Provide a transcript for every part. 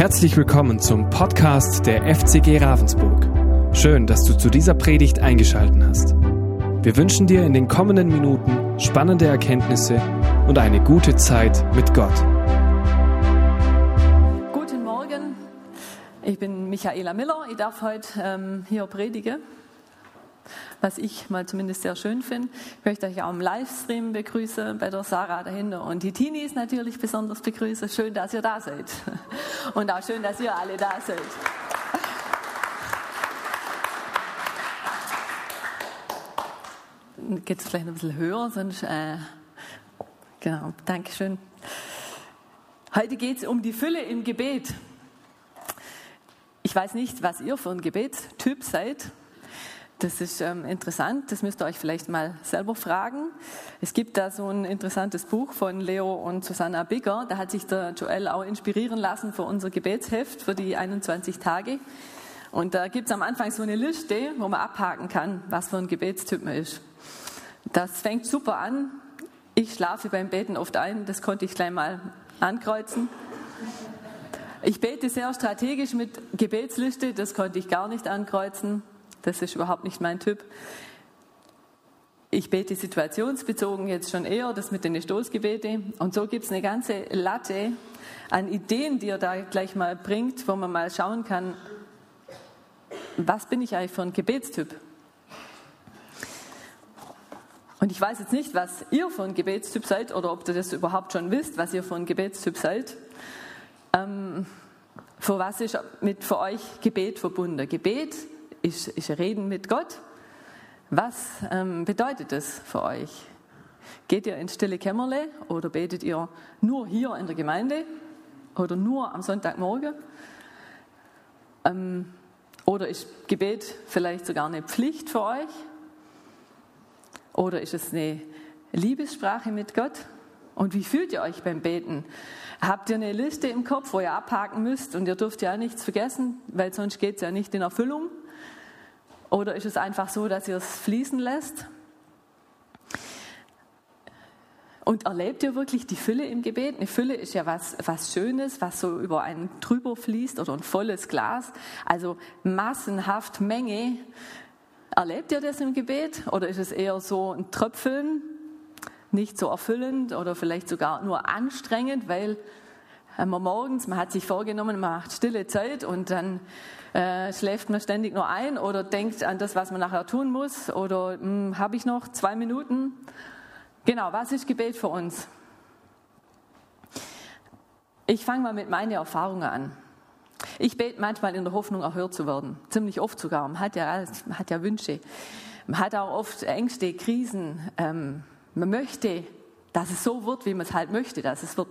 Herzlich willkommen zum Podcast der FCG Ravensburg. Schön, dass du zu dieser Predigt eingeschaltet hast. Wir wünschen dir in den kommenden Minuten spannende Erkenntnisse und eine gute Zeit mit Gott. Guten Morgen, ich bin Michaela Miller. Ich darf heute ähm, hier predigen, was ich mal zumindest sehr schön finde. Ich möchte euch auch im Livestream begrüßen bei der Sarah dahinter und die Teenies natürlich besonders begrüßen. Schön, dass ihr da seid und auch schön, dass ihr alle da seid. Geht es vielleicht ein bisschen höher, sonst äh, genau, Dankeschön. Heute geht es um die Fülle im Gebet. Ich weiß nicht, was ihr für ein Gebetstyp seid. Das ist ähm, interessant, das müsst ihr euch vielleicht mal selber fragen. Es gibt da so ein interessantes Buch von Leo und Susanna Bigger. Da hat sich der Joel auch inspirieren lassen für unser Gebetsheft für die 21 Tage. Und da gibt es am Anfang so eine Liste, wo man abhaken kann, was für ein Gebetstyp man ist. Das fängt super an. Ich schlafe beim Beten oft ein, das konnte ich gleich mal ankreuzen. Ich bete sehr strategisch mit Gebetsliste, das konnte ich gar nicht ankreuzen. Das ist überhaupt nicht mein Typ. Ich bete situationsbezogen jetzt schon eher, das mit den Stoßgebete. Und so gibt es eine ganze Latte an Ideen, die er da gleich mal bringt, wo man mal schauen kann, was bin ich eigentlich für ein Gebetstyp? Und ich weiß jetzt nicht, was ihr für ein Gebetstyp seid oder ob ihr das überhaupt schon wisst, was ihr für ein Gebetstyp seid. Ähm, für was ist mit für euch Gebet verbunden? Gebet ist, ist Reden mit Gott. Was ähm, bedeutet das für euch? Geht ihr ins stille Kämmerle oder betet ihr nur hier in der Gemeinde oder nur am Sonntagmorgen? Ähm, oder ist Gebet vielleicht sogar eine Pflicht für euch? Oder ist es eine Liebessprache mit Gott? Und wie fühlt ihr euch beim Beten? Habt ihr eine Liste im Kopf, wo ihr abhaken müsst und ihr dürft ja nichts vergessen, weil sonst geht es ja nicht in Erfüllung? Oder ist es einfach so, dass ihr es fließen lässt? Und erlebt ihr wirklich die Fülle im Gebet? Eine Fülle ist ja was, was Schönes, was so über einen drüber fließt oder ein volles Glas. Also massenhaft Menge. Erlebt ihr das im Gebet? Oder ist es eher so ein Tröpfeln, nicht so erfüllend oder vielleicht sogar nur anstrengend, weil man morgens, man hat sich vorgenommen, man macht stille Zeit und dann äh, schläft man ständig nur ein oder denkt an das, was man nachher tun muss oder hm, habe ich noch zwei Minuten? Genau, was ist Gebet für uns? Ich fange mal mit meinen Erfahrungen an. Ich bete manchmal in der Hoffnung, erhört zu werden. Ziemlich oft sogar. Man hat ja, man hat ja Wünsche. Man hat auch oft Ängste, Krisen. Ähm, man möchte, dass es so wird, wie man es halt möchte, dass es wird.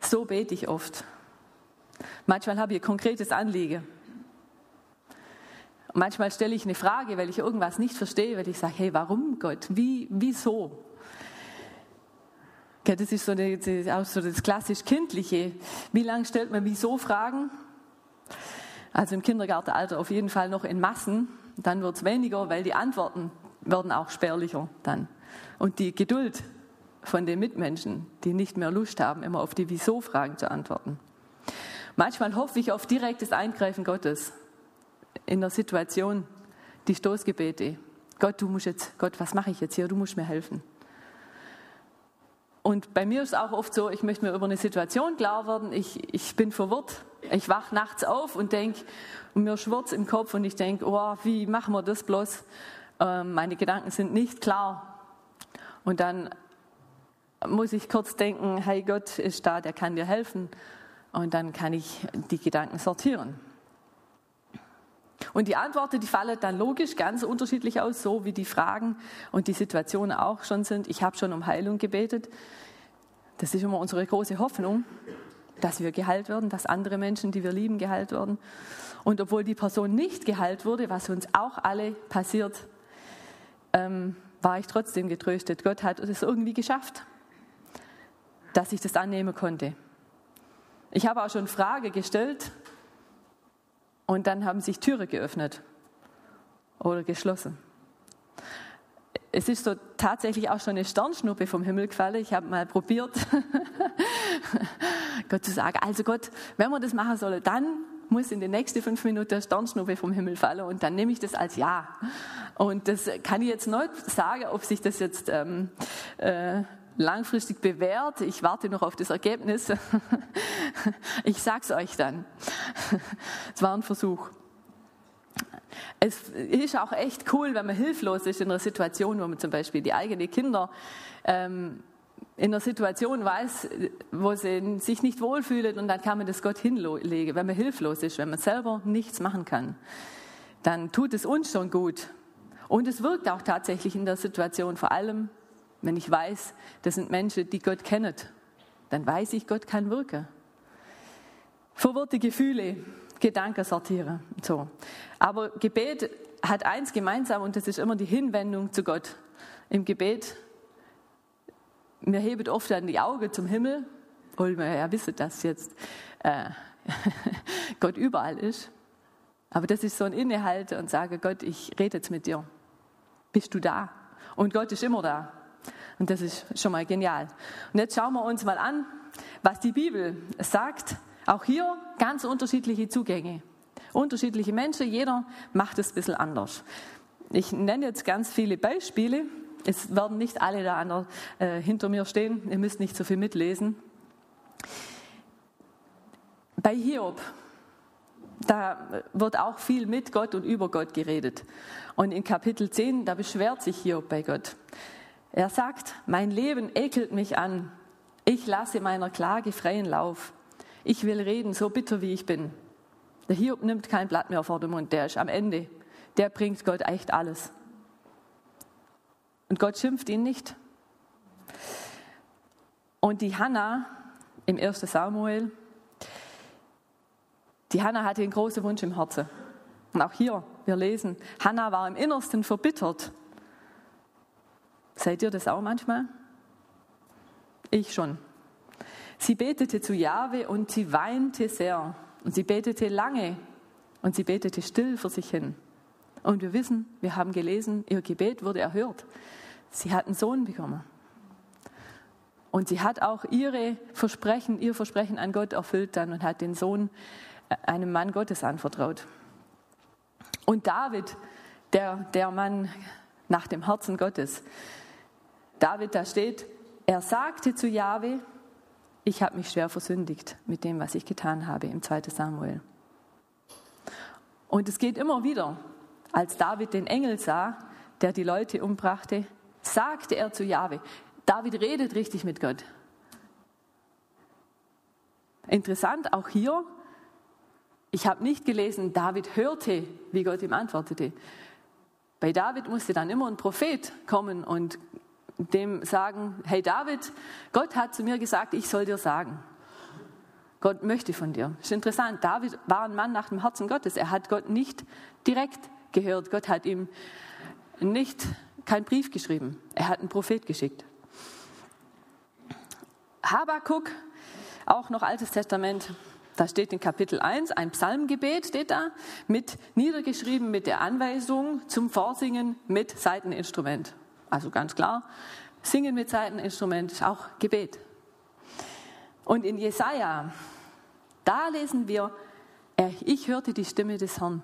So bete ich oft. Manchmal habe ich ein konkretes Anliegen. Manchmal stelle ich eine Frage, weil ich irgendwas nicht verstehe, weil ich sage, hey, warum Gott? Wie, wieso? Das ist so, eine, auch so das klassisch Kindliche. Wie lange stellt man wieso Fragen? Also im Kindergartenalter auf jeden Fall noch in Massen. Dann wird es weniger, weil die Antworten werden auch spärlicher dann. Und die Geduld von den Mitmenschen, die nicht mehr Lust haben, immer auf die Wieso-Fragen zu antworten. Manchmal hoffe ich auf direktes Eingreifen Gottes in der Situation, die Stoßgebete. Gott, du musst jetzt, Gott, was mache ich jetzt hier? Du musst mir helfen. Und bei mir ist es auch oft so, ich möchte mir über eine Situation klar werden, ich, ich bin verwirrt. Ich wache nachts auf und denke, und mir schwirrt im Kopf und ich denke, oh, wie machen wir das bloß? Ähm, meine Gedanken sind nicht klar. Und dann muss ich kurz denken, hey, Gott ist da, der kann dir helfen. Und dann kann ich die Gedanken sortieren. Und die Antworten, die fallen dann logisch ganz unterschiedlich aus, so wie die Fragen und die Situationen auch schon sind. Ich habe schon um Heilung gebetet. Das ist immer unsere große Hoffnung, dass wir geheilt werden, dass andere Menschen, die wir lieben, geheilt werden. Und obwohl die Person nicht geheilt wurde, was uns auch alle passiert, ähm, war ich trotzdem getröstet. Gott hat es irgendwie geschafft, dass ich das annehmen konnte. Ich habe auch schon Frage gestellt, und dann haben sich Türen geöffnet oder geschlossen. es ist so tatsächlich auch schon eine Sternschnuppe vom Himmel gefallen. Ich habe mal probiert, Gott zu sagen, also Gott, wenn wir das machen sollen, dann muss in den nächsten fünf Minuten der Sternschnuppe vom Himmel fallen und dann nehme ich das als Ja. Und das kann ich jetzt nicht sagen, ob sich das jetzt ähm, äh, langfristig bewährt. Ich warte noch auf das Ergebnis. ich sag's euch dann. Es war ein Versuch. Es ist auch echt cool, wenn man hilflos ist in einer Situation, wo man zum Beispiel die eigenen Kinder ähm, in einer Situation weiß, wo sie sich nicht wohlfühlen und dann kann man das Gott hinlegen. Wenn man hilflos ist, wenn man selber nichts machen kann, dann tut es uns schon gut. Und es wirkt auch tatsächlich in der Situation, vor allem wenn ich weiß, das sind Menschen, die Gott kennen, dann weiß ich, Gott kann wirken. Verwirrte Gefühle, Gedanken sortieren. So. Aber Gebet hat eins gemeinsam und das ist immer die Hinwendung zu Gott. Im Gebet, wir heben oft dann die Augen zum Himmel, weil wir ja wissen, dass jetzt äh, Gott überall ist. Aber das ist so ein Innehalten und sage, Gott, ich rede jetzt mit dir. Bist du da? Und Gott ist immer da. Und das ist schon mal genial. Und jetzt schauen wir uns mal an, was die Bibel sagt. Auch hier ganz unterschiedliche Zugänge. Unterschiedliche Menschen, jeder macht es ein bisschen anders. Ich nenne jetzt ganz viele Beispiele. Es werden nicht alle da der, äh, hinter mir stehen. Ihr müsst nicht so viel mitlesen. Bei Hiob, da wird auch viel mit Gott und über Gott geredet. Und in Kapitel 10, da beschwert sich Hiob bei Gott. Er sagt, mein Leben ekelt mich an. Ich lasse meiner Klage freien Lauf. Ich will reden, so bitter wie ich bin. Der Hiob nimmt kein Blatt mehr vor den Mund, der ist am Ende. Der bringt Gott echt alles. Und Gott schimpft ihn nicht. Und die Hannah im 1. Samuel, die Hannah hatte einen großen Wunsch im Herzen. Und auch hier, wir lesen, Hannah war im Innersten verbittert Seid ihr das auch manchmal? Ich schon. Sie betete zu Jahwe und sie weinte sehr. Und sie betete lange und sie betete still vor sich hin. Und wir wissen, wir haben gelesen, ihr Gebet wurde erhört. Sie hat einen Sohn bekommen. Und sie hat auch ihre Versprechen, ihr Versprechen an Gott erfüllt dann und hat den Sohn äh, einem Mann Gottes anvertraut. Und David, der, der Mann nach dem Herzen Gottes, David, da steht, er sagte zu Jahwe, ich habe mich schwer versündigt mit dem, was ich getan habe im 2. Samuel. Und es geht immer wieder, als David den Engel sah, der die Leute umbrachte, sagte er zu Jahwe, David redet richtig mit Gott. Interessant, auch hier, ich habe nicht gelesen, David hörte, wie Gott ihm antwortete. Bei David musste dann immer ein Prophet kommen und dem sagen, hey David, Gott hat zu mir gesagt, ich soll dir sagen. Gott möchte von dir. Ist interessant. David war ein Mann nach dem Herzen Gottes. Er hat Gott nicht direkt gehört. Gott hat ihm nicht keinen Brief geschrieben. Er hat einen Prophet geschickt. Habakuk, auch noch Altes Testament, da steht in Kapitel 1 ein Psalmgebet, steht da, mit niedergeschrieben mit der Anweisung zum Vorsingen mit Seiteninstrument. Also ganz klar, Singen mit Seiteninstrument ist auch Gebet. Und in Jesaja, da lesen wir, ich hörte die Stimme des Herrn.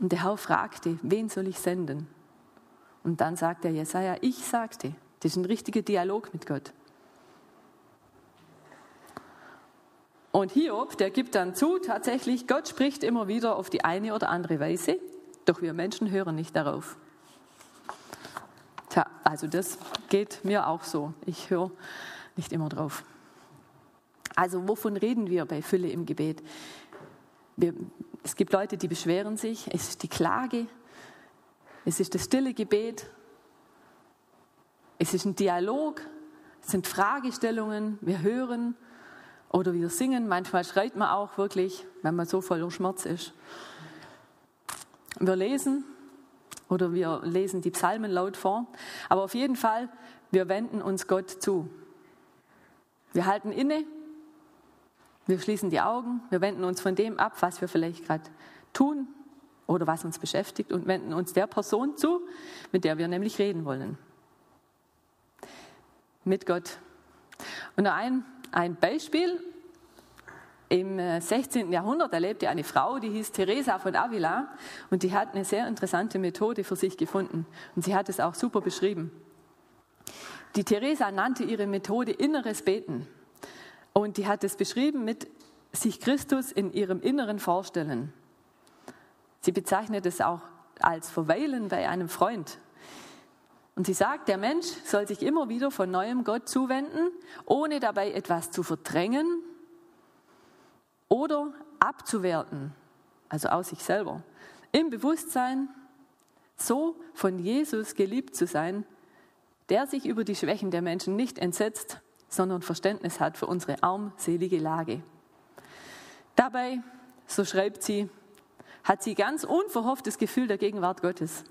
Und der Herr fragte, wen soll ich senden? Und dann sagt der Jesaja, ich sagte. Das ist ein richtiger Dialog mit Gott. Und Hiob, der gibt dann zu, tatsächlich, Gott spricht immer wieder auf die eine oder andere Weise, doch wir Menschen hören nicht darauf. Tja, also das geht mir auch so. Ich höre nicht immer drauf. Also wovon reden wir bei Fülle im Gebet? Wir, es gibt Leute, die beschweren sich. Es ist die Klage. Es ist das stille Gebet. Es ist ein Dialog. Es sind Fragestellungen. Wir hören oder wir singen. Manchmal schreit man auch wirklich, wenn man so voller Schmerz ist. Wir lesen oder wir lesen die Psalmen laut vor. Aber auf jeden Fall, wir wenden uns Gott zu. Wir halten inne, wir schließen die Augen, wir wenden uns von dem ab, was wir vielleicht gerade tun oder was uns beschäftigt und wenden uns der Person zu, mit der wir nämlich reden wollen. Mit Gott. Und ein, ein Beispiel. Im 16. Äh, Jahrhundert erlebte eine Frau, die hieß Teresa von Avila und die hat eine sehr interessante Methode für sich gefunden. Und sie hat es auch super beschrieben. Die Teresa nannte ihre Methode inneres Beten. Und die hat es beschrieben mit sich Christus in ihrem Inneren vorstellen. Sie bezeichnet es auch als Verweilen bei einem Freund. Und sie sagt, der Mensch soll sich immer wieder von neuem Gott zuwenden, ohne dabei etwas zu verdrängen oder abzuwerten, also aus sich selber. Im Bewusstsein, so von Jesus geliebt zu sein, der sich über die Schwächen der Menschen nicht entsetzt, sondern Verständnis hat für unsere armselige Lage. Dabei, so schreibt sie, hat sie ganz unverhofft das Gefühl der Gegenwart Gottes.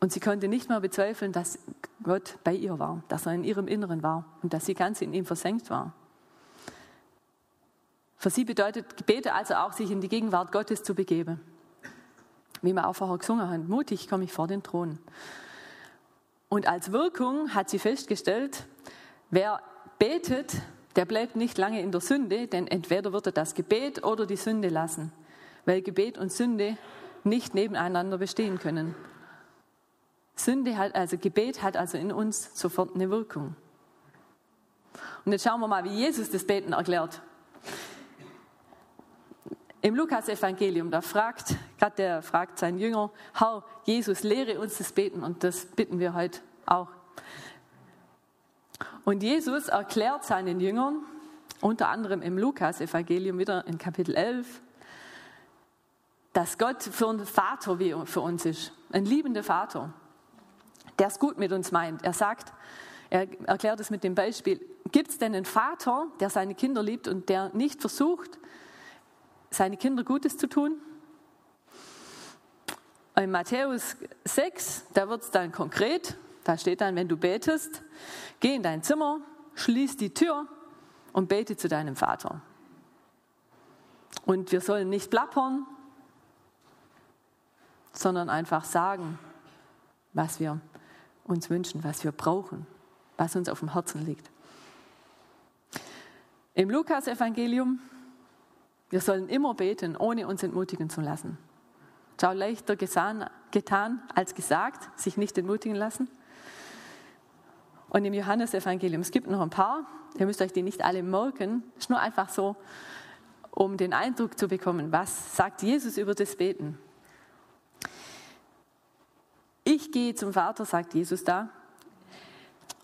Und sie konnte nicht mehr bezweifeln, dass Gott bei ihr war, dass er in ihrem Inneren war und dass sie ganz in ihm versenkt war. Für sie bedeutet Gebete also auch, sich in die Gegenwart Gottes zu begeben. Wie wir auch vorher gesungen haben, mutig komme ich vor den Thron. Und als Wirkung hat sie festgestellt, wer betet, der bleibt nicht lange in der Sünde, denn entweder wird er das Gebet oder die Sünde lassen, weil Gebet und Sünde nicht nebeneinander bestehen können. Sünde hat also Gebet hat also in uns sofort eine Wirkung. Und jetzt schauen wir mal, wie Jesus das Beten erklärt. Im Lukas-Evangelium, da fragt, gerade der fragt seinen Jünger, Herr, Jesus, lehre uns das Beten und das bitten wir heute auch. Und Jesus erklärt seinen Jüngern, unter anderem im Lukas-Evangelium wieder in Kapitel 11, dass Gott für ein Vater wie für uns ist, ein liebender Vater, der es gut mit uns meint. Er sagt, er erklärt es mit dem Beispiel, gibt es denn einen Vater, der seine Kinder liebt und der nicht versucht, seine Kinder Gutes zu tun? In Matthäus 6, da wird es dann konkret, da steht dann, wenn du betest, geh in dein Zimmer, schließ die Tür und bete zu deinem Vater. Und wir sollen nicht plappern, sondern einfach sagen, was wir uns wünschen, was wir brauchen, was uns auf dem Herzen liegt. Im Lukas-Evangelium, wir sollen immer beten, ohne uns entmutigen zu lassen. Schau leichter getan als gesagt, sich nicht entmutigen lassen. Und im Johannesevangelium, es gibt noch ein paar, ihr müsst euch die nicht alle merken, ist nur einfach so, um den Eindruck zu bekommen, was sagt Jesus über das Beten. Ich gehe zum Vater, sagt Jesus da,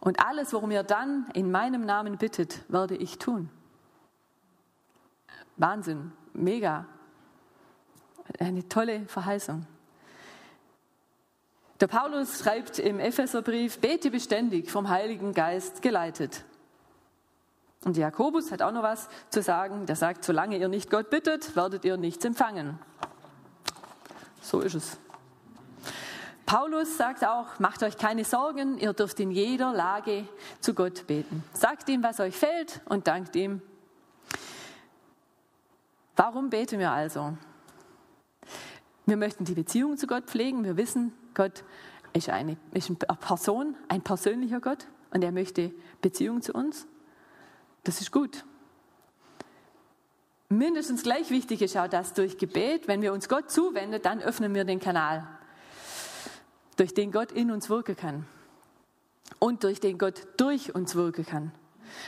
und alles, worum ihr dann in meinem Namen bittet, werde ich tun. Wahnsinn, mega. Eine tolle Verheißung. Der Paulus schreibt im Epheserbrief, bete beständig vom Heiligen Geist geleitet. Und Jakobus hat auch noch was zu sagen. Der sagt, solange ihr nicht Gott bittet, werdet ihr nichts empfangen. So ist es. Paulus sagt auch, macht euch keine Sorgen, ihr dürft in jeder Lage zu Gott beten. Sagt ihm, was euch fällt und dankt ihm. Warum beten wir also? Wir möchten die Beziehung zu Gott pflegen. Wir wissen, Gott ist eine, ist eine Person, ein persönlicher Gott und er möchte Beziehung zu uns. Das ist gut. Mindestens gleich wichtig ist auch, dass durch Gebet, wenn wir uns Gott zuwenden, dann öffnen wir den Kanal, durch den Gott in uns wirken kann und durch den Gott durch uns wirken kann.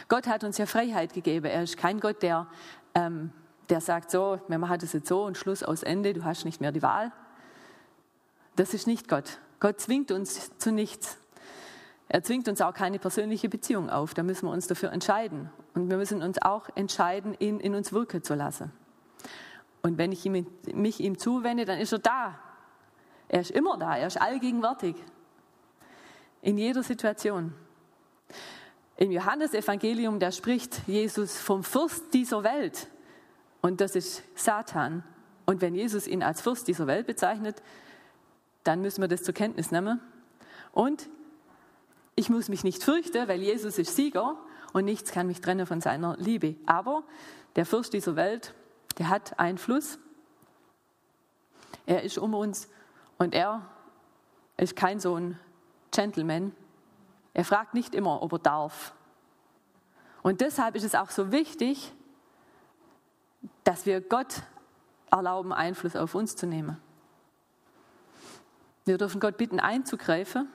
Gott hat uns ja Freiheit gegeben. Er ist kein Gott, der, ähm, der sagt so, wir machen das jetzt so und Schluss aus Ende, du hast nicht mehr die Wahl, das ist nicht Gott. Gott zwingt uns zu nichts. Er zwingt uns auch keine persönliche Beziehung auf. Da müssen wir uns dafür entscheiden. Und wir müssen uns auch entscheiden, ihn in uns wirken zu lassen. Und wenn ich mich ihm zuwende, dann ist er da. Er ist immer da. Er ist allgegenwärtig. In jeder Situation. Im Johannesevangelium, da spricht Jesus vom Fürst dieser Welt. Und das ist Satan. Und wenn Jesus ihn als Fürst dieser Welt bezeichnet, dann müssen wir das zur Kenntnis nehmen. Und ich muss mich nicht fürchten, weil Jesus ist Sieger und nichts kann mich trennen von seiner Liebe. Aber der Fürst dieser Welt, der hat Einfluss. er ist um uns und er ist kein so ein Gentleman. Er fragt nicht immer, ob er darf. Und deshalb ist es auch so wichtig, dass wir Gott erlauben, Einfluss auf uns zu nehmen. Wir dürfen Gott bitten, einzugreifen,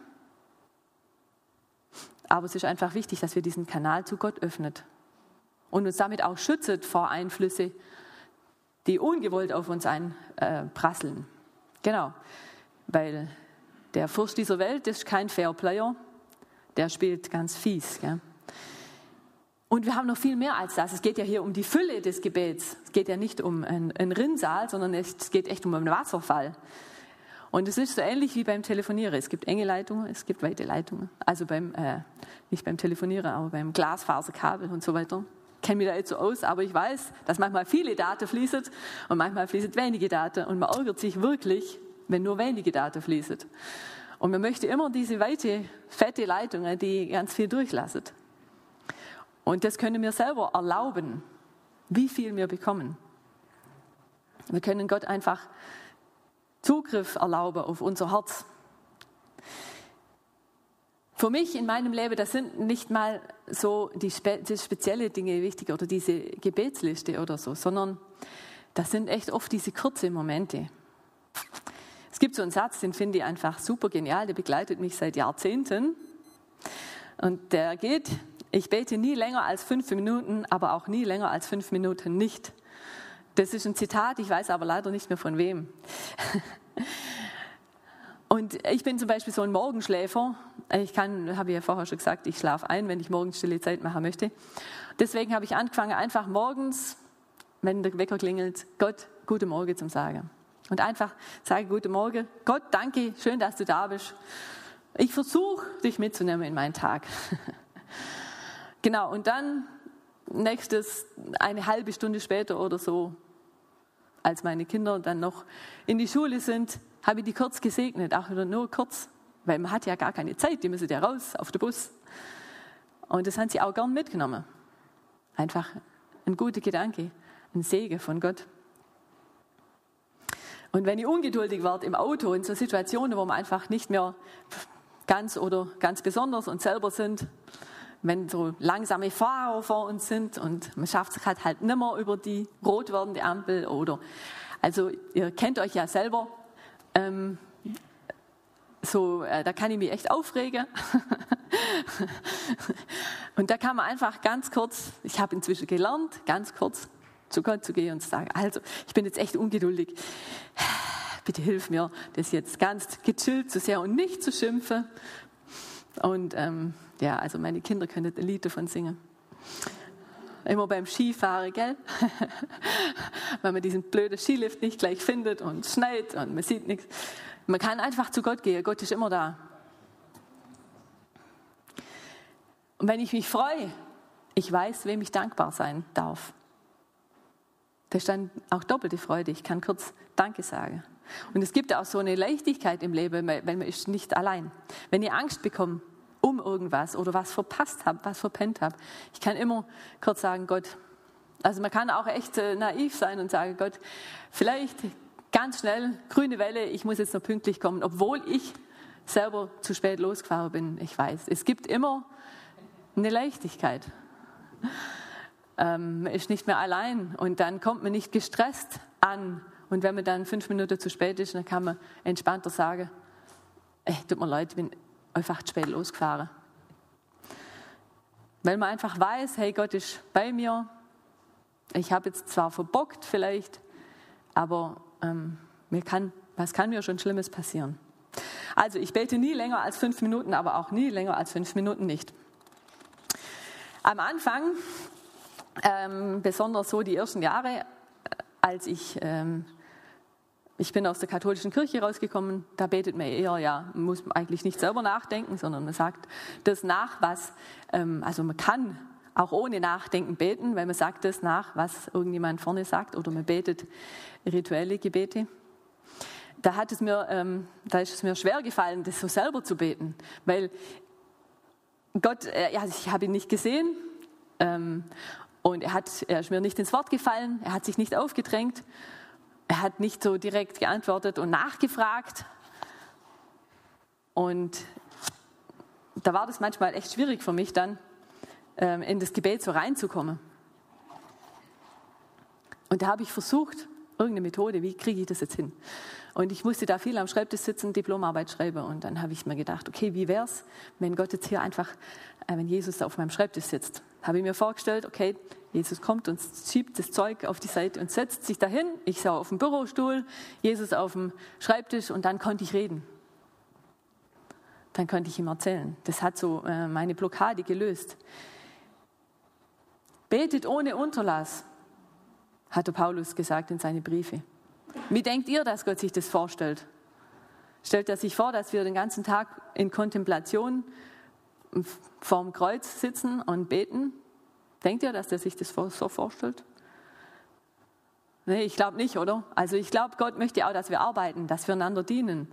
aber es ist einfach wichtig, dass wir diesen Kanal zu Gott öffnet und uns damit auch schützt vor Einflüsse, die ungewollt auf uns einprasseln. Äh, genau, weil der Fürst dieser Welt ist kein Fairplayer, der spielt ganz fies. Gell? Und wir haben noch viel mehr als das. Es geht ja hier um die Fülle des Gebets. Es geht ja nicht um einen Rinnsal, sondern es geht echt um einen Wasserfall. Und es ist so ähnlich wie beim Telefonieren. Es gibt enge Leitungen, es gibt weite Leitungen. Also beim, äh, nicht beim Telefonieren, aber beim Glasfaserkabel und so weiter. Ich kenne mich da jetzt so aus, aber ich weiß, dass manchmal viele Daten fließen und manchmal fließen wenige Daten. Und man ärgert sich wirklich, wenn nur wenige Daten fließen. Und man möchte immer diese weite, fette Leitungen, die ganz viel durchlassen. Und das können wir selber erlauben, wie viel wir bekommen. Wir können Gott einfach Zugriff erlauben auf unser Herz. Für mich in meinem Leben, das sind nicht mal so die, spe die spezielle Dinge wichtig oder diese Gebetsliste oder so, sondern das sind echt oft diese kurzen Momente. Es gibt so einen Satz, den finde ich einfach super genial, der begleitet mich seit Jahrzehnten. Und der geht, ich bete nie länger als fünf Minuten, aber auch nie länger als fünf Minuten nicht. Das ist ein Zitat, ich weiß aber leider nicht mehr von wem. Und ich bin zum Beispiel so ein Morgenschläfer. Ich kann, habe ich ja vorher schon gesagt, ich schlafe ein, wenn ich morgens stille Zeit machen möchte. Deswegen habe ich angefangen, einfach morgens, wenn der Wecker klingelt, Gott guten Morgen zu sagen. Und einfach sage Guten Morgen, Gott, danke, schön, dass du da bist. Ich versuche, dich mitzunehmen in meinen Tag. genau, und dann nächstes, eine halbe Stunde später oder so, als meine Kinder dann noch in die Schule sind, habe ich die kurz gesegnet, auch wieder nur kurz, weil man hat ja gar keine Zeit, die müssen ja raus auf den Bus. Und das haben sie auch gern mitgenommen. Einfach ein guter Gedanke, ein Segen von Gott. Und wenn ich ungeduldig werde im Auto, in so Situationen, wo man einfach nicht mehr ganz oder ganz besonders und selber sind, wenn so langsame Fahrer vor uns sind und man schafft sich halt, halt nicht mehr über die rot werdende Ampel oder, also ihr kennt euch ja selber, ähm, so, äh, da kann ich mich echt aufregen. und da kann man einfach ganz kurz, ich habe inzwischen gelernt, ganz kurz zu Gott zu gehen und zu sagen, also ich bin jetzt echt ungeduldig. Bitte hilf mir, das jetzt ganz gechillt zu sehr und nicht zu schimpfen. Und ähm, ja, also meine Kinder können ein Lied davon singen. Immer beim Skifahren, gell? Weil man diesen blöden Skilift nicht gleich findet und schneit und man sieht nichts. Man kann einfach zu Gott gehen. Gott ist immer da. Und wenn ich mich freue, ich weiß, wem ich dankbar sein darf. Da ist dann auch doppelte Freude. Ich kann kurz Danke sagen. Und es gibt auch so eine Leichtigkeit im Leben, weil man ist nicht allein. Wenn ihr Angst bekommt, um irgendwas oder was verpasst habe, was verpennt habe. Ich kann immer kurz sagen, Gott, also man kann auch echt äh, naiv sein und sagen, Gott, vielleicht ganz schnell, grüne Welle, ich muss jetzt noch pünktlich kommen, obwohl ich selber zu spät losgefahren bin. Ich weiß, es gibt immer eine Leichtigkeit. Ähm, man ist nicht mehr allein und dann kommt man nicht gestresst an. Und wenn man dann fünf Minuten zu spät ist, dann kann man entspannter sagen, ey, tut mir leid, ich bin einfach zu spät losgefahren. Weil man einfach weiß, hey, Gott ist bei mir. Ich habe jetzt zwar verbockt vielleicht, aber ähm, mir kann, was kann mir schon Schlimmes passieren? Also ich bete nie länger als fünf Minuten, aber auch nie länger als fünf Minuten nicht. Am Anfang, ähm, besonders so die ersten Jahre, äh, als ich ähm, ich bin aus der katholischen Kirche rausgekommen, da betet man eher, ja, man muss eigentlich nicht selber nachdenken, sondern man sagt das nach, was, ähm, also man kann auch ohne Nachdenken beten, weil man sagt das nach, was irgendjemand vorne sagt, oder man betet rituelle Gebete. Da hat es mir, ähm, da ist es mir schwer gefallen, das so selber zu beten, weil Gott, äh, ja, ich habe ihn nicht gesehen ähm, und er, hat, er ist mir nicht ins Wort gefallen, er hat sich nicht aufgedrängt er hat nicht so direkt geantwortet und nachgefragt. Und da war das manchmal echt schwierig für mich dann, ähm, in das Gebet so reinzukommen. Und da habe ich versucht, irgendeine Methode, wie kriege ich das jetzt hin? Und ich musste da viel am Schreibtisch sitzen, Diplomarbeit schreiben. Und dann habe ich mir gedacht, okay, wie wäre es, wenn Gott jetzt hier einfach, äh, wenn Jesus auf meinem Schreibtisch sitzt? Habe ich mir vorgestellt, okay, Jesus kommt und schiebt das Zeug auf die Seite und setzt sich dahin. Ich sah auf dem Bürostuhl, Jesus auf dem Schreibtisch und dann konnte ich reden. Dann konnte ich ihm erzählen. Das hat so äh, meine Blockade gelöst. Betet ohne Unterlass hat der Paulus gesagt in seine Briefe. Wie denkt ihr, dass Gott sich das vorstellt? Stellt er sich vor, dass wir den ganzen Tag in Kontemplation vorm Kreuz sitzen und beten? Denkt ihr, dass er sich das so vorstellt? Nee, ich glaube nicht, oder? Also ich glaube, Gott möchte auch, dass wir arbeiten, dass wir einander dienen,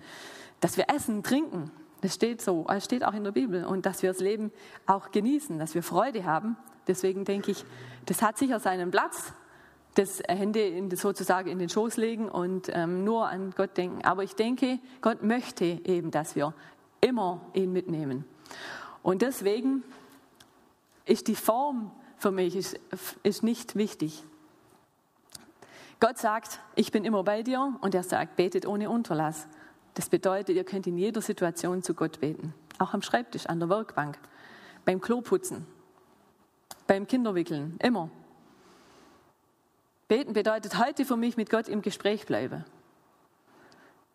dass wir essen, trinken. Das steht so, das steht auch in der Bibel. Und dass wir das Leben auch genießen, dass wir Freude haben. Deswegen denke ich, das hat sicher seinen Platz das Hände in, sozusagen in den Schoß legen und ähm, nur an Gott denken. Aber ich denke, Gott möchte eben, dass wir immer ihn mitnehmen. Und deswegen ist die Form für mich ist, ist nicht wichtig. Gott sagt, ich bin immer bei dir und er sagt, betet ohne Unterlass. Das bedeutet, ihr könnt in jeder Situation zu Gott beten. Auch am Schreibtisch, an der Werkbank, beim Kloputzen, beim Kinderwickeln, immer. Beten bedeutet heute für mich mit Gott im Gespräch bleiben.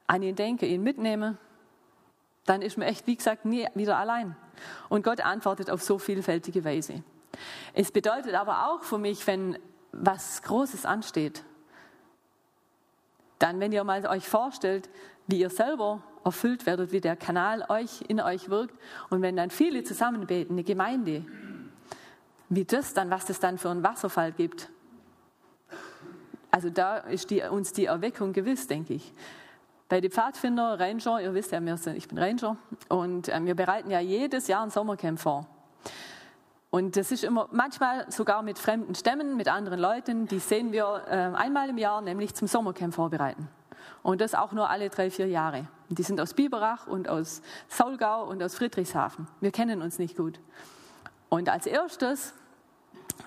An ihn denke, ihn mitnehme, dann ist man echt, wie gesagt, nie wieder allein. Und Gott antwortet auf so vielfältige Weise. Es bedeutet aber auch für mich, wenn was Großes ansteht, dann, wenn ihr mal euch vorstellt, wie ihr selber erfüllt werdet, wie der Kanal euch in euch wirkt und wenn dann viele zusammen beten, eine Gemeinde, wie das dann, was das dann für einen Wasserfall gibt, also da ist die, uns die Erweckung gewiss, denke ich. Bei den Pfadfinder, Ranger, ihr wisst ja, ich bin Ranger, und ähm, wir bereiten ja jedes Jahr ein Sommercamp vor. Und das ist immer, manchmal sogar mit fremden Stämmen, mit anderen Leuten, die sehen wir äh, einmal im Jahr, nämlich zum Sommercamp vorbereiten. Und das auch nur alle drei, vier Jahre. Die sind aus Biberach und aus Saulgau und aus Friedrichshafen. Wir kennen uns nicht gut. Und als erstes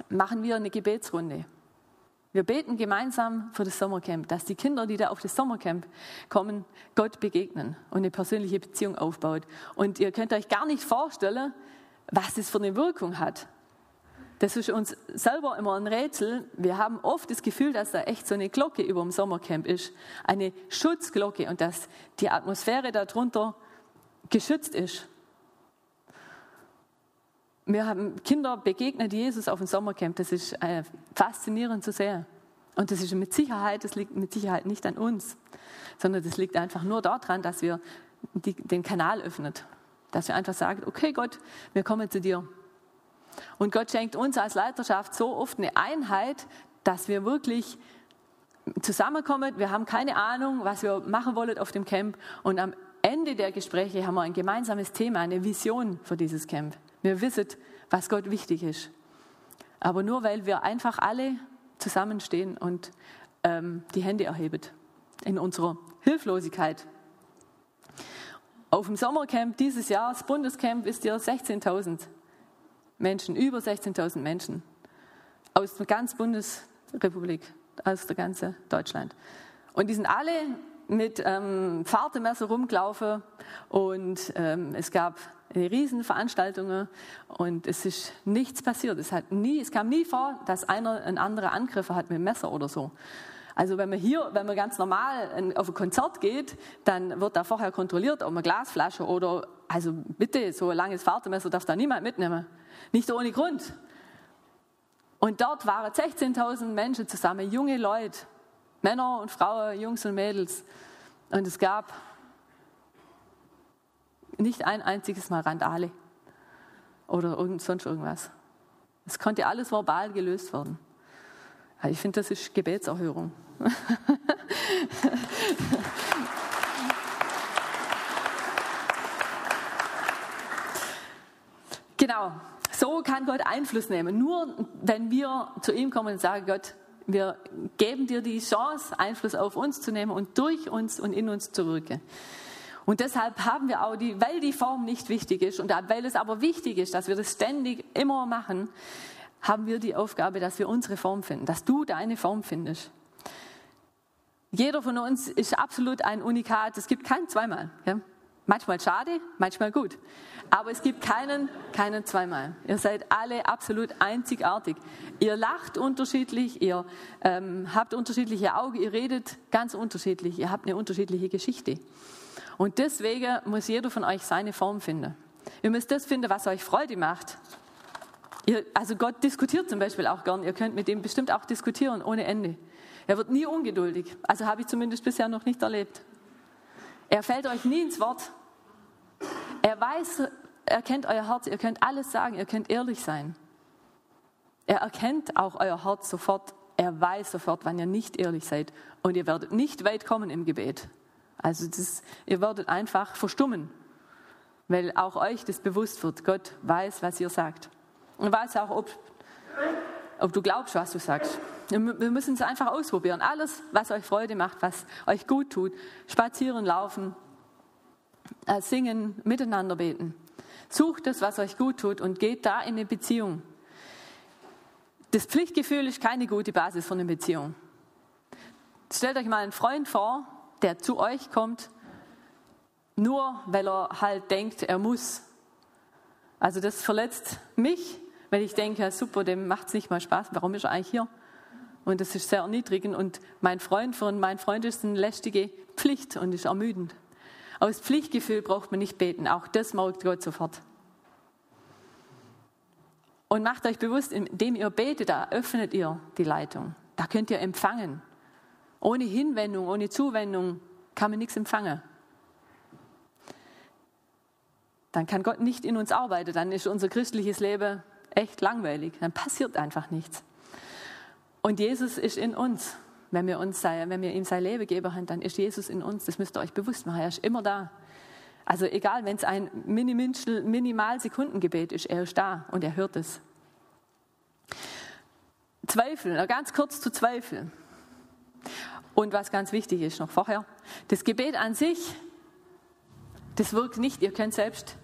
machen wir eine Gebetsrunde. Wir beten gemeinsam für das Sommercamp, dass die Kinder, die da auf das Sommercamp kommen, Gott begegnen und eine persönliche Beziehung aufbaut. Und ihr könnt euch gar nicht vorstellen, was das für eine Wirkung hat. Das ist uns selber immer ein Rätsel. Wir haben oft das Gefühl, dass da echt so eine Glocke über dem Sommercamp ist, eine Schutzglocke und dass die Atmosphäre darunter geschützt ist. Wir haben Kinder begegnet Jesus auf dem Sommercamp. Das ist äh, faszinierend zu sehen. Und das ist mit Sicherheit, das liegt mit Sicherheit nicht an uns, sondern das liegt einfach nur daran, dass wir die, den Kanal öffnen. Dass wir einfach sagen, okay Gott, wir kommen zu dir. Und Gott schenkt uns als Leiterschaft so oft eine Einheit, dass wir wirklich zusammenkommen. Wir haben keine Ahnung, was wir machen wollen auf dem Camp. Und am Ende der Gespräche haben wir ein gemeinsames Thema, eine Vision für dieses Camp. Wir wissen, was Gott wichtig ist. Aber nur weil wir einfach alle zusammenstehen und ähm, die Hände erheben in unserer Hilflosigkeit. Auf dem Sommercamp dieses Jahr, das Bundescamp, ist ja 16.000 Menschen, über 16.000 Menschen aus der ganzen Bundesrepublik, aus der ganzen Deutschland. Und die sind alle mit ähm, Fahrtemesser rumgelaufen und ähm, es gab Riesenveranstaltungen und es ist nichts passiert. Es, hat nie, es kam nie vor, dass einer einen anderen Angriffe hat mit dem Messer oder so. Also wenn man hier, wenn man ganz normal auf ein Konzert geht, dann wird da vorher kontrolliert, ob man Glasflasche oder, also bitte, so ein langes Fahrtemesser darf da niemand mitnehmen. Nicht ohne Grund. Und dort waren 16.000 Menschen zusammen, junge Leute, Männer und Frauen, Jungs und Mädels. Und es gab nicht ein einziges Mal Randale oder irgend, sonst irgendwas. Es konnte alles verbal gelöst werden. Ich finde, das ist Gebetserhörung. genau, so kann Gott Einfluss nehmen. Nur wenn wir zu ihm kommen und sagen, Gott, wir geben dir die Chance, Einfluss auf uns zu nehmen und durch uns und in uns zu wirken. Und deshalb haben wir auch die, weil die Form nicht wichtig ist und weil es aber wichtig ist, dass wir das ständig immer machen, haben wir die Aufgabe, dass wir unsere Form finden, dass du deine Form findest. Jeder von uns ist absolut ein Unikat. Es gibt kein zweimal. Ja? Manchmal schade, manchmal gut. Aber es gibt keinen, keinen zweimal. Ihr seid alle absolut einzigartig. Ihr lacht unterschiedlich, ihr ähm, habt unterschiedliche Augen, ihr redet ganz unterschiedlich, ihr habt eine unterschiedliche Geschichte. Und deswegen muss jeder von euch seine Form finden. Ihr müsst das finden, was euch Freude macht. Ihr, also Gott diskutiert zum Beispiel auch gern. Ihr könnt mit ihm bestimmt auch diskutieren ohne Ende. Er wird nie ungeduldig. Also habe ich zumindest bisher noch nicht erlebt. Er fällt euch nie ins Wort. Er weiß, er kennt euer Herz, ihr könnt alles sagen, ihr könnt ehrlich sein. Er erkennt auch euer Herz sofort, er weiß sofort, wann ihr nicht ehrlich seid und ihr werdet nicht weit kommen im Gebet. Also das, ihr werdet einfach verstummen, weil auch euch das bewusst wird. Gott weiß, was ihr sagt. Und weiß auch, ob, ob du glaubst, was du sagst. Wir müssen es einfach ausprobieren. Alles, was euch Freude macht, was euch gut tut. Spazieren, laufen, äh, singen, miteinander beten. Sucht das, was euch gut tut und geht da in eine Beziehung. Das Pflichtgefühl ist keine gute Basis für eine Beziehung. Stellt euch mal einen Freund vor, der zu euch kommt, nur weil er halt denkt, er muss. Also das verletzt mich, weil ich denke, ja, super, dem macht es nicht mal Spaß, warum ist er eigentlich hier? Und das ist sehr erniedrigend und mein Freund von mein Freund ist eine lästige Pflicht und ist ermüdend. Aus Pflichtgefühl braucht man nicht beten. Auch das merkt Gott sofort. Und macht euch bewusst, indem ihr betet, da öffnet ihr die Leitung. Da könnt ihr empfangen. Ohne Hinwendung, ohne Zuwendung kann man nichts empfangen. Dann kann Gott nicht in uns arbeiten. Dann ist unser christliches Leben echt langweilig. Dann passiert einfach nichts. Und Jesus ist in uns. Wenn wir, uns, wenn wir ihm sein Leben geben haben, dann ist Jesus in uns. Das müsst ihr euch bewusst machen. Er ist immer da. Also egal, wenn es ein Minimalsekundengebet ist, er ist da und er hört es. Zweifel, ganz kurz zu Zweifel. Und was ganz wichtig ist noch vorher, das Gebet an sich, das wirkt nicht. Ihr könnt selbst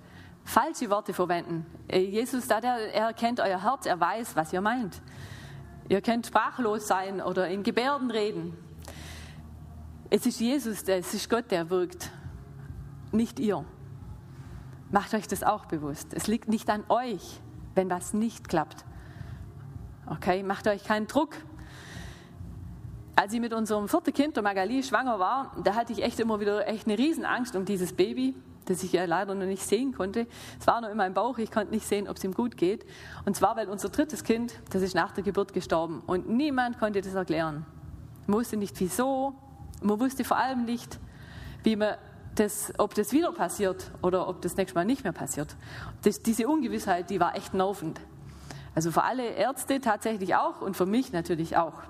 falsche Worte verwenden. Äh, Jesus, da der, er kennt euer Herz, er weiß, was ihr meint. Ihr könnt sprachlos sein oder in Gebärden reden. Es ist Jesus, es ist Gott, der wirkt, nicht ihr. Macht euch das auch bewusst. Es liegt nicht an euch, wenn was nicht klappt. Okay, macht euch keinen Druck. Als ich mit unserem vierten Kind, der Magali, schwanger war, da hatte ich echt immer wieder echt eine Riesenangst um dieses Baby das ich ja leider noch nicht sehen konnte. Es war noch in meinem Bauch, ich konnte nicht sehen, ob es ihm gut geht. Und zwar, weil unser drittes Kind, das ist nach der Geburt gestorben und niemand konnte das erklären. Man wusste nicht wieso, man wusste vor allem nicht, wie man das, ob das wieder passiert oder ob das nächste Mal nicht mehr passiert. Das, diese Ungewissheit, die war echt nervend. Also für alle Ärzte tatsächlich auch und für mich natürlich auch.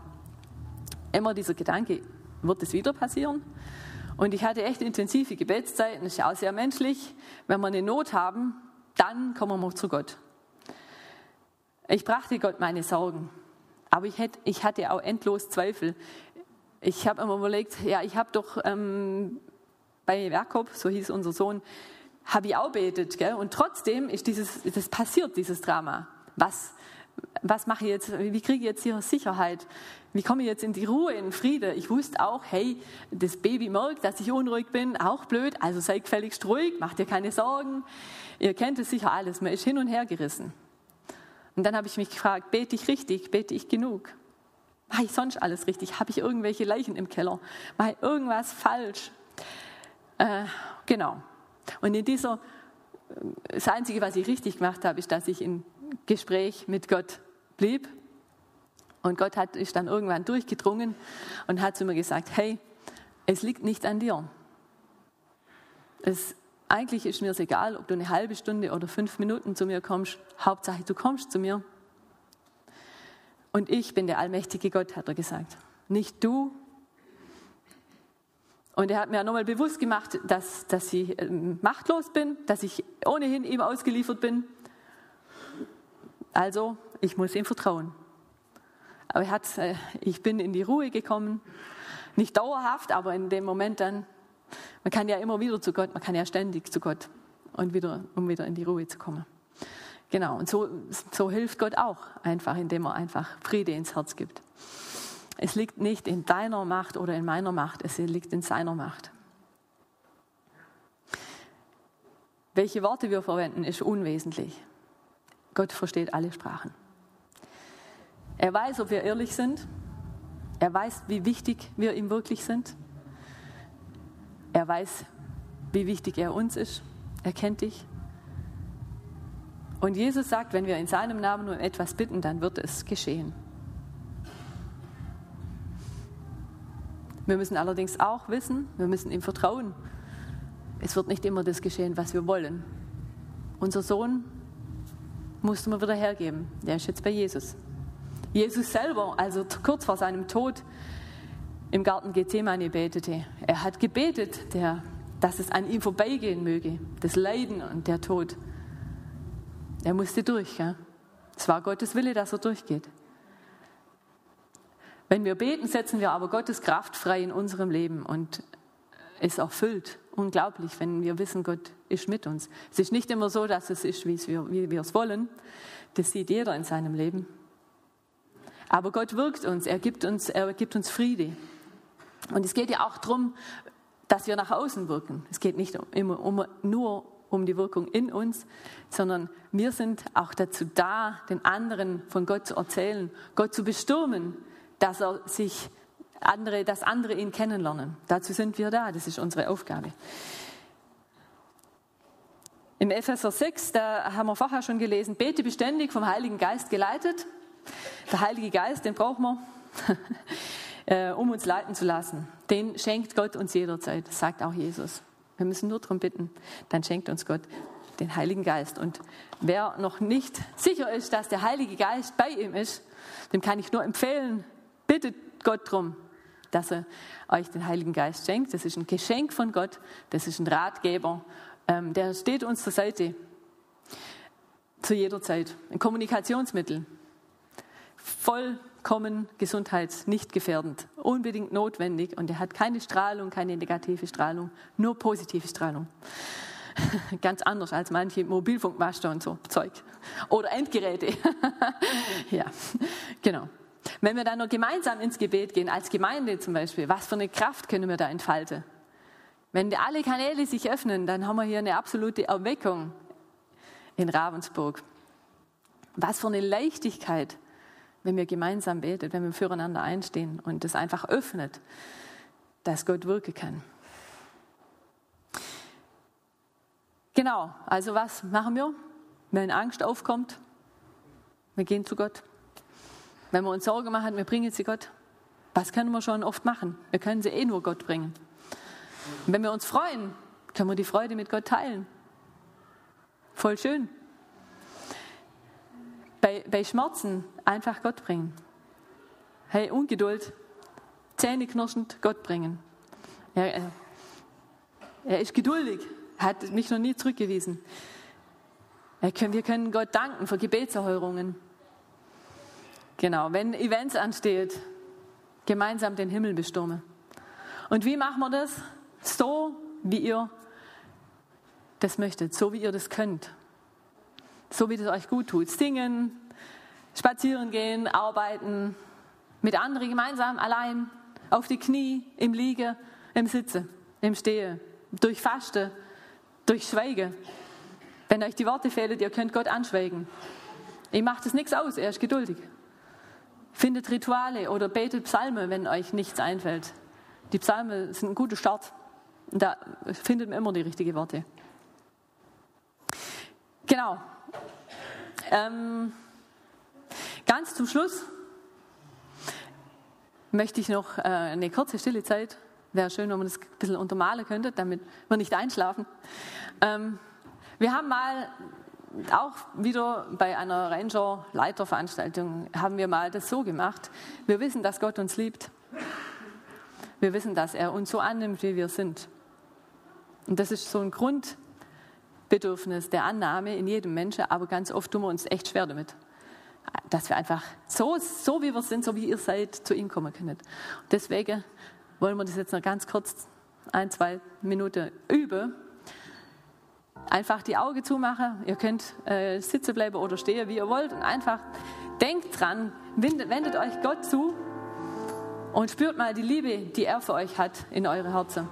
Immer dieser Gedanke, wird das wieder passieren? Und ich hatte echt intensive Gebetszeiten, das ist ja auch sehr menschlich. Wenn wir eine Not haben, dann kommen wir zu Gott. Ich brachte Gott meine Sorgen, aber ich, hätte, ich hatte auch endlos Zweifel. Ich habe immer überlegt, ja, ich habe doch ähm, bei Jakob, so hieß unser Sohn, habe ich auch betet, gell? und trotzdem ist dieses, das passiert, dieses Drama. Was, was mache ich jetzt, wie kriege ich jetzt hier Sicherheit? Wie komme ich jetzt in die Ruhe, in den Frieden? Ich wusste auch, hey, das Baby merkt, dass ich unruhig bin, auch blöd, also sei gefälligst ruhig, mach dir keine Sorgen. Ihr kennt es sicher alles, man ist hin und her gerissen. Und dann habe ich mich gefragt, bete ich richtig, bete ich genug? Mache ich sonst alles richtig? Habe ich irgendwelche Leichen im Keller? Mache ich irgendwas falsch? Äh, genau. Und in dieser, das Einzige, was ich richtig gemacht habe, ist, dass ich in Gespräch mit Gott blieb. Und Gott hat, ist dann irgendwann durchgedrungen und hat zu mir gesagt, hey, es liegt nicht an dir. Es, eigentlich ist mir es egal, ob du eine halbe Stunde oder fünf Minuten zu mir kommst. Hauptsache, du kommst zu mir. Und ich bin der allmächtige Gott, hat er gesagt. Nicht du. Und er hat mir nochmal bewusst gemacht, dass, dass ich ähm, machtlos bin, dass ich ohnehin ihm ausgeliefert bin also, ich muss ihm vertrauen. Aber hat, äh, ich bin in die Ruhe gekommen. Nicht dauerhaft, aber in dem Moment dann. Man kann ja immer wieder zu Gott, man kann ja ständig zu Gott und wieder, um wieder in die Ruhe zu kommen. Genau, und so, so hilft Gott auch einfach, indem er einfach Friede ins Herz gibt. Es liegt nicht in deiner Macht oder in meiner Macht, es liegt in seiner Macht. Welche Worte wir verwenden, ist unwesentlich. Gott versteht alle Sprachen. Er weiß, ob wir ehrlich sind. Er weiß, wie wichtig wir ihm wirklich sind. Er weiß, wie wichtig er uns ist. Er kennt dich. Und Jesus sagt, wenn wir in seinem Namen um etwas bitten, dann wird es geschehen. Wir müssen allerdings auch wissen, wir müssen ihm vertrauen. Es wird nicht immer das geschehen, was wir wollen. Unser Sohn musste man wieder hergeben. Der ist jetzt bei Jesus. Jesus selber, also kurz vor seinem Tod im Garten Gethsemane betete. Er hat gebetet, der, dass es an ihm vorbeigehen möge, das Leiden und der Tod. Er musste durch. Ja? Es war Gottes Wille, dass er durchgeht. Wenn wir beten, setzen wir aber Gottes Kraft frei in unserem Leben und es erfüllt. Unglaublich, wenn wir wissen, Gott ist mit uns. Es ist nicht immer so, dass es ist, wie wir es wollen. Das sieht jeder in seinem Leben. Aber Gott wirkt uns, er gibt uns, er gibt uns Friede. Und es geht ja auch darum, dass wir nach außen wirken. Es geht nicht immer um, nur um die Wirkung in uns, sondern wir sind auch dazu da, den anderen von Gott zu erzählen, Gott zu bestürmen, dass er sich andere, dass andere ihn kennenlernen. Dazu sind wir da, das ist unsere Aufgabe. Im Epheser 6, da haben wir vorher schon gelesen, bete beständig vom Heiligen Geist geleitet. Der Heilige Geist, den brauchen wir, äh, um uns leiten zu lassen. Den schenkt Gott uns jederzeit, sagt auch Jesus. Wir müssen nur darum bitten, dann schenkt uns Gott den Heiligen Geist. Und wer noch nicht sicher ist, dass der Heilige Geist bei ihm ist, dem kann ich nur empfehlen, bittet Gott darum, dass er euch den Heiligen Geist schenkt. Das ist ein Geschenk von Gott, das ist ein Ratgeber, ähm, der steht uns zur Seite zu jeder Zeit. Ein Kommunikationsmittel, vollkommen gesundheits nicht gefährdend, unbedingt notwendig und er hat keine Strahlung, keine negative Strahlung, nur positive Strahlung. Ganz anders als manche Mobilfunkmaster und so Zeug. Oder Endgeräte. ja, genau. Wenn wir dann noch gemeinsam ins Gebet gehen, als Gemeinde zum Beispiel, was für eine Kraft können wir da entfalten? Wenn alle Kanäle sich öffnen, dann haben wir hier eine absolute Erweckung in Ravensburg. Was für eine Leichtigkeit, wenn wir gemeinsam beten, wenn wir füreinander einstehen und das einfach öffnet, dass Gott wirken kann. Genau, also was machen wir, wenn Angst aufkommt? Wir gehen zu Gott. Wenn wir uns Sorgen machen, wir bringen sie Gott. Was können wir schon oft machen? Wir können sie eh nur Gott bringen. Und wenn wir uns freuen, können wir die Freude mit Gott teilen. Voll schön. Bei, bei Schmerzen einfach Gott bringen. Hey, Ungeduld, Zähne knirschend Gott bringen. Er, er, er ist geduldig, hat mich noch nie zurückgewiesen. Wir können Gott danken für Gebetserhörungen. Genau, wenn Events ansteht, gemeinsam den Himmel bestürmen. Und wie machen wir das? So, wie ihr das möchtet, so wie ihr das könnt. So wie das euch gut tut. Singen, spazieren gehen, arbeiten, mit anderen gemeinsam, allein, auf die Knie, im Liege, im Sitze, im Stehe, durch Faste, durch Schweige. Wenn euch die Worte fehlen, ihr könnt Gott anschweigen. Ihr macht es nichts aus, er ist geduldig. Findet Rituale oder betet Psalme, wenn euch nichts einfällt. Die Psalme sind ein guter Start. Da findet man immer die richtigen Worte. Genau. Ähm, ganz zum Schluss möchte ich noch äh, eine kurze stille Zeit. Wäre schön, wenn man das ein bisschen untermalen könnte, damit wir nicht einschlafen. Ähm, wir haben mal auch wieder bei einer Ranger-Leiterveranstaltung haben wir mal das so gemacht. Wir wissen, dass Gott uns liebt. Wir wissen, dass er uns so annimmt, wie wir sind. Und das ist so ein Grundbedürfnis der Annahme in jedem Menschen, aber ganz oft tun wir uns echt schwer damit. dass wir einfach so, so wie wir sind, so wie ihr seid, zu ihm kommen können. Und deswegen wollen wir das jetzt noch ganz kurz, ein, zwei Minuten üben. Einfach die Augen zumachen. Ihr könnt äh, sitzen bleiben oder stehen, wie ihr wollt. Und einfach denkt dran, wendet, wendet euch Gott zu und spürt mal die Liebe, die er für euch hat in eure Herzen.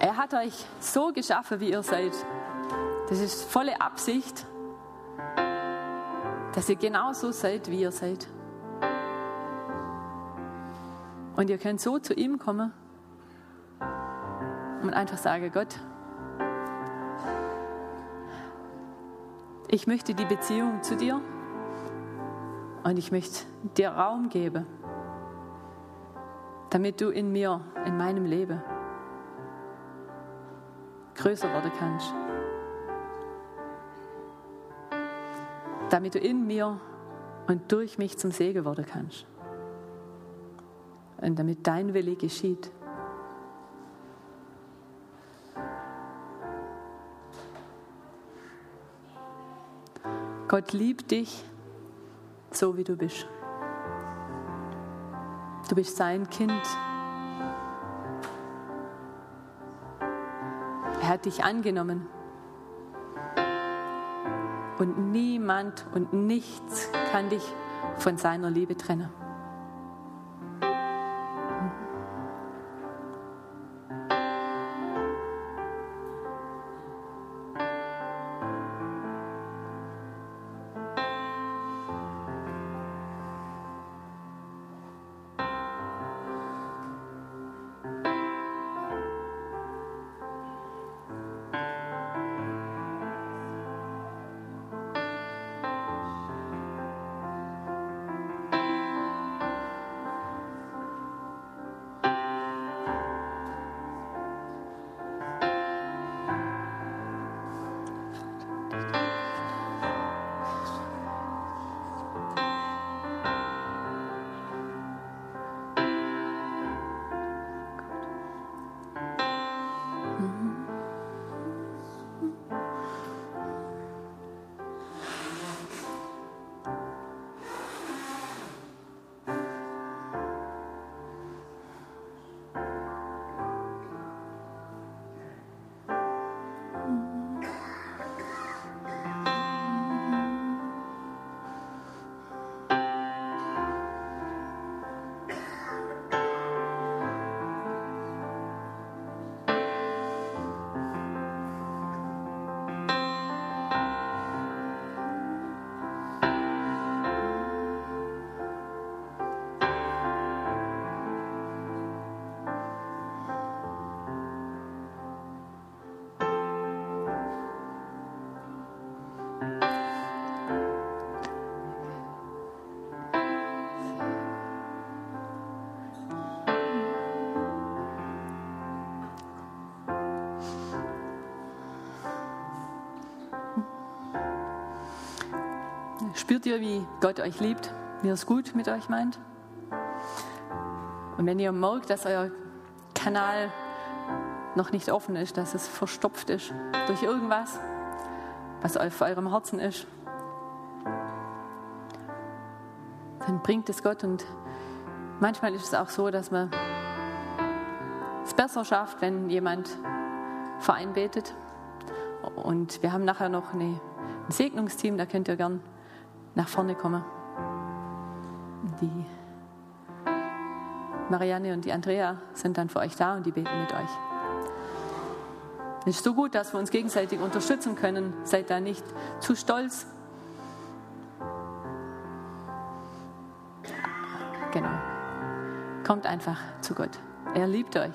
Er hat euch so geschaffen, wie ihr seid. Das ist volle Absicht, dass ihr genauso seid, wie ihr seid. Und ihr könnt so zu ihm kommen und einfach sagen, Gott, ich möchte die Beziehung zu dir und ich möchte dir Raum geben, damit du in mir, in meinem Leben größer werden kannst. Damit du in mir und durch mich zum Segen werden kannst. Und damit dein Wille geschieht. Gott liebt dich so, wie du bist. Du bist sein Kind. Er hat dich angenommen. Und niemand und nichts kann dich von seiner Liebe trennen. Spürt ihr, wie Gott euch liebt, wie er es gut mit euch meint? Und wenn ihr merkt, dass euer Kanal noch nicht offen ist, dass es verstopft ist durch irgendwas, was auf eurem Herzen ist, dann bringt es Gott. Und manchmal ist es auch so, dass man es besser schafft, wenn jemand vereinbetet. Und wir haben nachher noch eine, ein Segnungsteam, da könnt ihr gern nach vorne kommen. Die Marianne und die Andrea sind dann für euch da und die beten mit euch. Es ist so gut, dass wir uns gegenseitig unterstützen können. Seid da nicht zu stolz. Genau. Kommt einfach zu Gott. Er liebt euch.